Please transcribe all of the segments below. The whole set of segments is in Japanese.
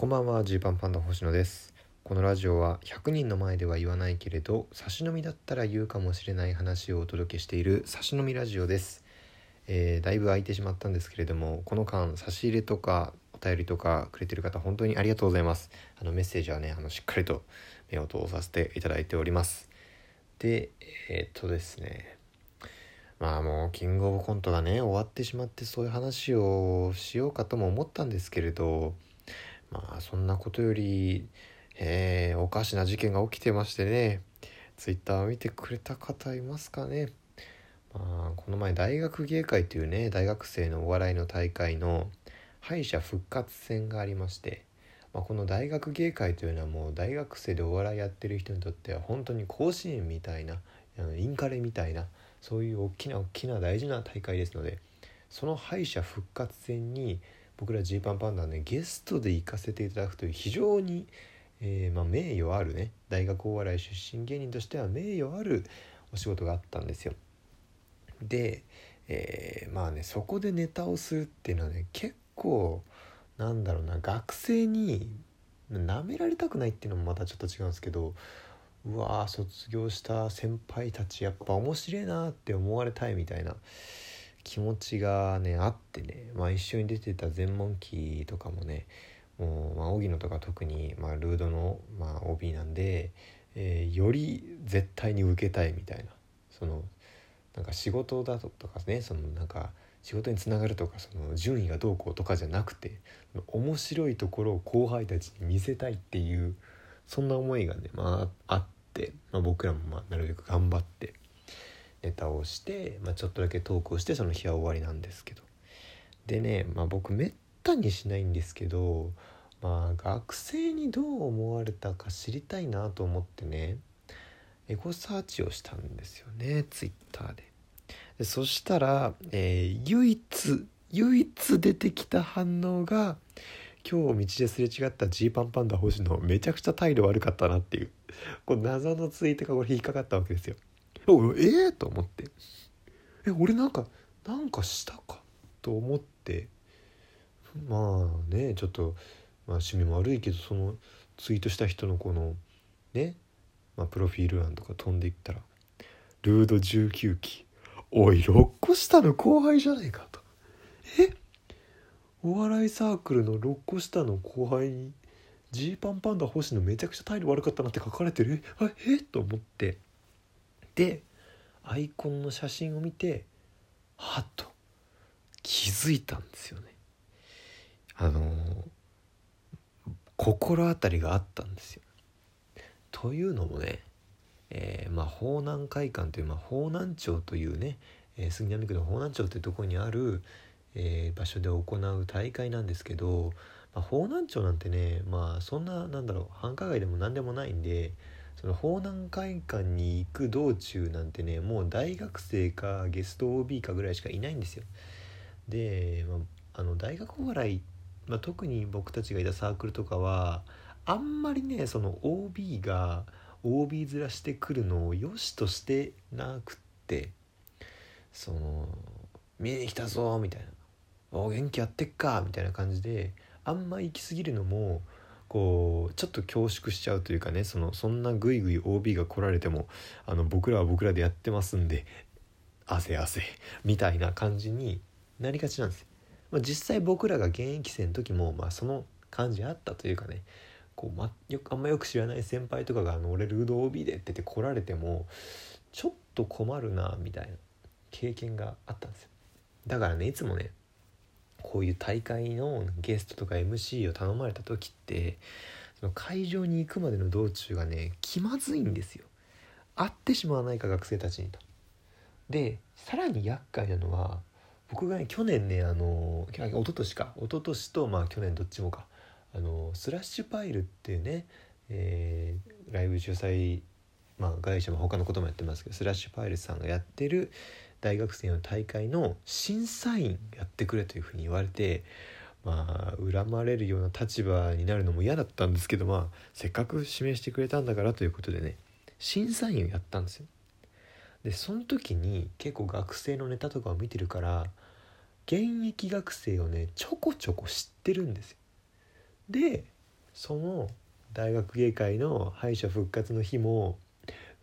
こんばんはジーパンパンダ星野です。このラジオは100人の前では言わないけれど差し飲みだったら言うかもしれない話をお届けしている差し飲みラジオです、えーだいぶ空いてしまったんですけれどもこの間差し入れとかお便りとかくれてる方本当にありがとうございます。あのメッセージはねあのしっかりと目を通させていただいております。でえーっとですね。まあもうキングオブコントがね終わってしまってそういう話をしようかとも思ったんですけれどまあそんなことより、えーおかしな事件が起きてましてねツイッターを見てくれた方いますかね。まあこの前大学芸会というね大学生のお笑いの大会の敗者復活戦がありまして、まあ、この大学芸会というのはもう大学生でお笑いやってる人にとっては本当に甲子園みたいなインカレみたいなそういう大きな大きな大事な大会ですのでその敗者復活戦に僕らジーパンパンダねゲストで行かせていただくという非常に、えーまあ、名誉あるね大学お笑い出身芸人としては名誉あるお仕事があったんですよ。で、えーまあねそこでネタをするっていうのはね結構なんだろうな学生に舐められたくないっていうのもまたちょっと違うんですけどうわー卒業した先輩たちやっぱ面白いなって思われたいみたいな気持ちがねあってね、まあ、一緒に出てた全問記とかもねもう、まあ、荻野とか特に、まあ、ルードの、まあ、OB なんで、えーより絶対に受けたいみたいなそのなんか仕事だとかねそのなんか仕事につながるとかその順位がどうこうとかじゃなくて面白いところを後輩たちに見せたいっていうそんな思いがね、まあ、あって、まあ、僕らもまあなるべく頑張ってネタをして、まあ、ちょっとだけトークをしてその日は終わりなんですけどでね、まあ、僕めったにしないんですけど、まあ、学生にどう思われたか知りたいなと思ってねエゴサーチをしたんですよねツイッターで。でそしたら、えー唯一唯一出てきた反応が今日道ですれ違ったジーパンパンダ星野めちゃくちゃ態度悪かったなっていうこ謎のツイートがこれ引っかかったわけですよ。ええと思って。え俺なんかなんかしたか？と思って。まあねちょっと、まあ、趣味も悪いけどそのツイートした人のこのね、まあ、プロフィール欄とか飛んでいったら「ルード19期。おい6個下の後輩じゃないか」と「え？お笑いサークルの6個下の後輩にジーパンパンダ星野めちゃくちゃ態度悪かったなって書かれてる？ええ？と思って。でアイコンの写真を見てはっと気づいたんですよね。あの心当たりがあったんですよ。というのもね、えーまあ方南会館という、まあ、方南町というね、えー杉並区の方南町というところにある、えー場所で行う大会なんですけど、まあ、方南町なんてねまあそんななんだろう繁華街でも何でもないんでその方南会館に行く道中なんてねもう大学生かゲスト OB かぐらいしかいないんですよ。で、まあ、あの大学お笑い、まあ、特に僕たちがいたサークルとかはあんまりねその OB が OB 面してくるのを良しとしてなくってその「見に来たぞ」みたいな「お元気やってっか」みたいな感じであんま行き過ぎるのもこうちょっと恐縮しちゃうというかねそのそんなグイグイ OB が来られてもあの僕らは僕らでやってますんで汗汗みたいな感じになりがちなんですよ。まあ、実際僕らが現役生の時も、まあ、その感じあったというかねこう、ま、よくあんまよく知らない先輩とかが「あの俺ルード OB で」って言って来られてもちょっと困るなみたいな経験があったんですよ。だからねいつもねこういう大会のゲストとか MC を頼まれた時ってその会場に行くまでの道中がね気まずいんですよ。会ってしまわないか学生たちにと。でさらに厄介なのは僕がね去年ねあの一昨年か一昨年とまあ去年どっちもかあのスラッシュパイルっていうね、えーライブ主催、まあ、会社も他のこともやってますけどスラッシュパイルさんがやってる大学生の大会の審査員やってくれというふうに言われてまあ恨まれるような立場になるのも嫌だったんですけどまあせっかく指名してくれたんだからということでね審査員をやったんですよ。でその時に結構学生のネタとかを見てるから現役学生をねちょこちょこ知ってるんですよ。でその大学芸会の敗者復活の日も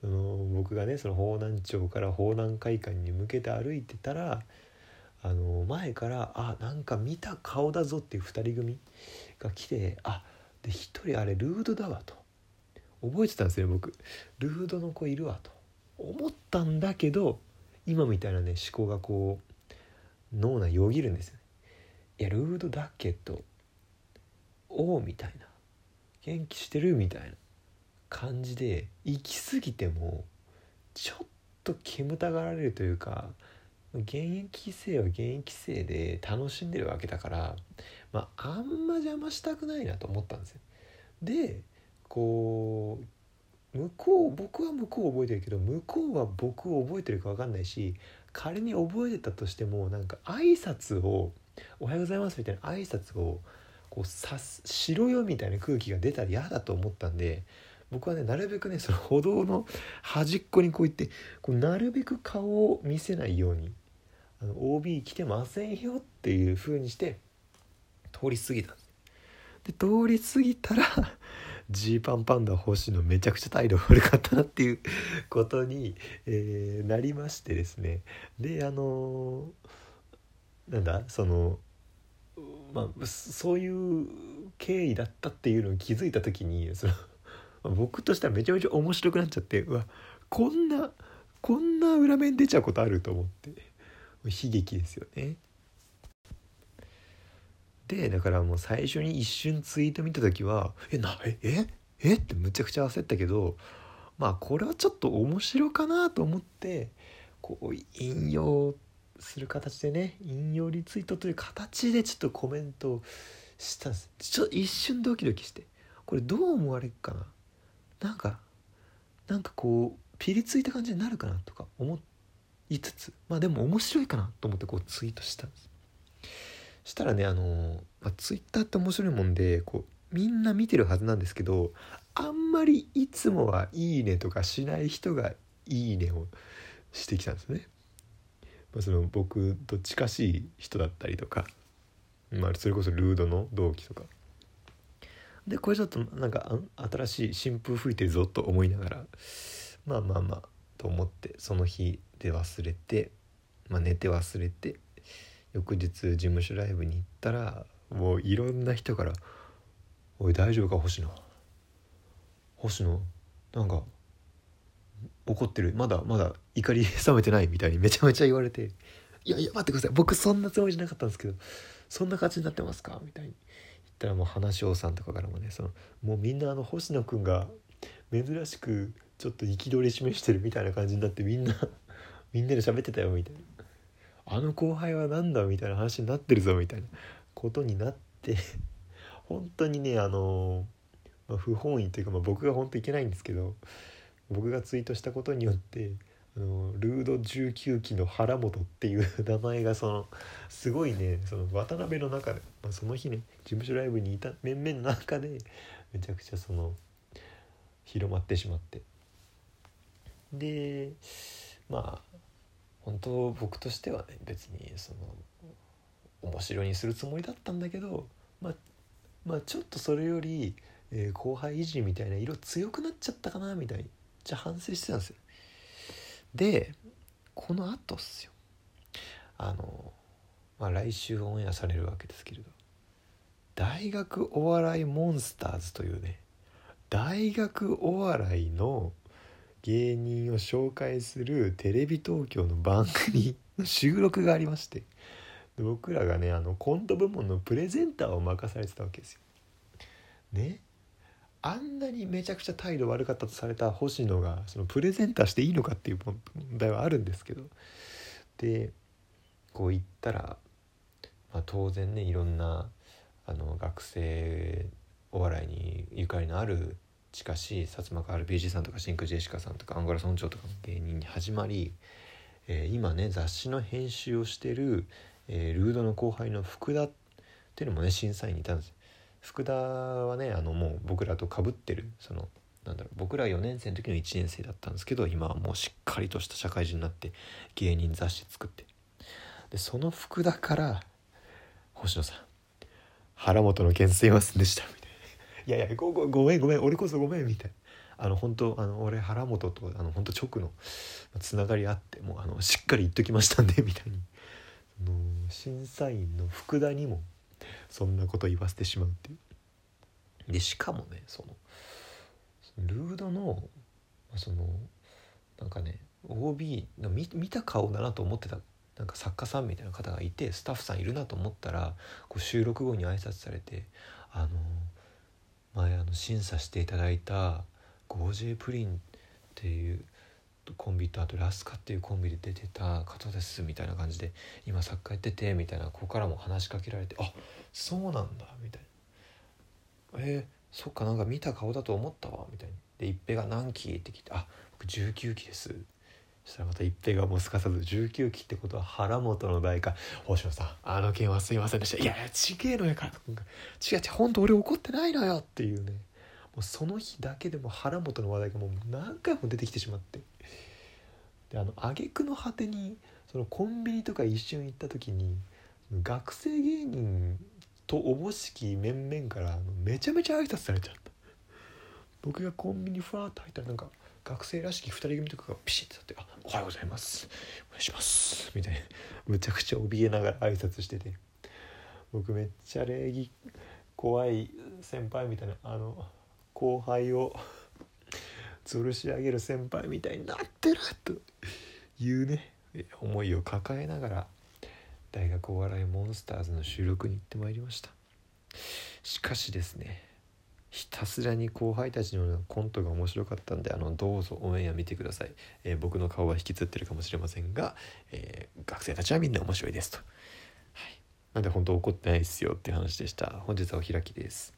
その僕がねその方南町から方南会館に向けて歩いてたらあの前から「あなんか見た顔だぞ」っていう2人組が来てあで1人あれルードだわと。覚えてたんですよ僕。ルードの子いるわと。思ったんだけど今みたいなね思考がこう脳内よぎるんですよね。いやルードだけどおおみたいな。元気してるみたいな。感じで行き過ぎてもちょっと煙たがられるというか現役生は現役生で楽しんでるわけだからまああんま邪魔したくないなと思ったんですよ。でこう向こう僕は向こうを覚えてるけど向こうは僕を覚えてるか分かんないし仮に覚えてたとしてもなんか挨拶を「おはようございます」みたいな挨拶をこうさしろよみたいな空気が出たら嫌だと思ったんで僕はねなるべくねその歩道の端っこにこう行ってこうなるべく顔を見せないようにあの OB 来てませんよっていう風にして通り過ぎたんです。で通り過ぎたら ジーパンパンダ星野めちゃくちゃ態度悪かったなっていうことに、えー、なりましてですね。であのー、なんだそのまあそういう経緯だったっていうのを気づいた時にその僕としてはめちゃめちゃ面白くなっちゃってうわこんなこんな裏面出ちゃうことあると思って悲劇ですよね。でだからもう最初に一瞬ツイート見た時は「えなえええ？ってむちゃくちゃ焦ったけどまあこれはちょっと面白かなと思ってこう引用する形でね引用リツイートという形でちょっとコメントしたんです。ちょっと一瞬ドキドキしてこれどう思われるかな？なんかなんかこうピリついた感じになるかなとか思いつつまあでも面白いかなと思ってこうツイートしたんですしたらねあの、まあ、ツイッターって面白いもんでこうみんな見てるはずなんですけどあんまりいつもは「いいね」とかしない人が「いいね」をしてきたんですね。まあ、その僕と近しい人だったりとか、まあ、それこそルードの同期とかでこれちょっとなんか新しい新風吹いてるぞと思いながらまあまあまあと思ってその日で忘れて、まあ、寝て忘れて翌日事務所ライブに行ったらもういろんな人から「おい大丈夫か星野？星野なんか怒ってる。まだまだ怒り冷めてないみたいにめちゃめちゃ言われて「いやいや待ってください。僕そんなつもりじゃなかったんですけどそんな感じになってますか?」みたいに。たらもう話しさんとかからもねそのもうみんなあの星野くんが珍しくちょっと憤り示してるみたいな感じになってみんな みんなで喋ってたよみたいな。あの後輩は何だみたいな話になってるぞみたいなことになって本当にねあの、まあ、不本意というか、まあ、僕が本当いけないんですけど僕がツイートしたことによってあのルード19期の原本っていう名前がそのすごいねその渡辺の中で、まあ、その日ね事務所ライブにいた面々の中でめちゃくちゃその広まってしまって。でまあ本当僕としてはね別にその面白にするつもりだったんだけどまあまあちょっとそれより、えー、後輩維持みたいな色強くなっちゃったかなみたいにじゃ反省してたんですよ。でこの後っすよ。あのまあ来週オンエアされるわけですけれど。大学お笑いモンスターズというね大学お笑いの芸人を紹介するテレビ東京の番組の収録がありまして僕らがねあのコント部門のプレゼンターを任されてたわけですよ。ね。あんなにめちゃくちゃ態度悪かったとされた星野がそのプレゼンターしていいのかっていう問題はあるんですけど。でこう言ったら、まあ、当然ねいろんなあの学生お笑いにゆかりのある近しい薩摩川 RPG さんとか真空ジェシカさんとかアンゴラ村長とかの芸人に始まり、えー、今ね雑誌の編集をしてる、えー、ルードの後輩の福田っていうのもね審査員にいたんです福田はねあのもう僕らとかぶってるそのなんだろう僕ら4年生の時の1年生だったんですけど今はもうしっかりとした社会人になって芸人雑誌作って。でその福田から「星野さん原本の件すいませんでした」みたいな。いやいやごごごめんごめん俺こそごめん」みたいな。あの本当あの俺原本とあの本当直のつながりあってもうあのしっかり言っときましたんでみたいに。審査員の福田にもそんなこと言わせてしまうっていう。でしかもねそのルードのそのなんかね OB の見見た顔だなと思ってたなんか作家さんみたいな方がいてスタッフさんいるなと思ったらこう収録後に挨拶されて「あの前あの審査していただいた 5J プリンっていうコンビとあとラスカっていうコンビで出てた方ですみたいな感じで今作家やっててみたいなここからも話しかけられてあそうなんだみたいな。えー、そっかなんか見た顔だと思ったわみたいにで一平が何期って聞いてあ僕19期です。そしたらまた一平がもうすかさず19期ってことは原本の代か星野さんあの件はすいませんでした。いやいやちげえのやから違う違う本当俺怒ってないのよっていうね。もうその日だけでも原本の話題がもう何回も出てきてしまって。であの挙句の果てにそのコンビニとか一瞬行った時に学生芸人とおぼしき面々からめちゃめちゃ挨拶されちゃった。僕がコンビニふわっと入ったらなんか学生らしき2人組とかがピシッと立って「あおはようございます。お願いします」みたいな。むちゃくちゃ怯えながら挨拶してて。僕めっちゃ礼儀怖い先輩みたいなあの後輩を吊るし上げる先輩みたいになってるというね思いを抱えながら大学お笑いモンスターズの収録に行ってまいりました。しかしですねひたすらに後輩たちのコントが面白かったんであのどうぞオンエア見てください、えー、僕の顔は引きつってるかもしれませんが、えー、学生たちはみんな面白いですと、はい、なんで本当怒ってないですよっていう話でした。本日はお開きです。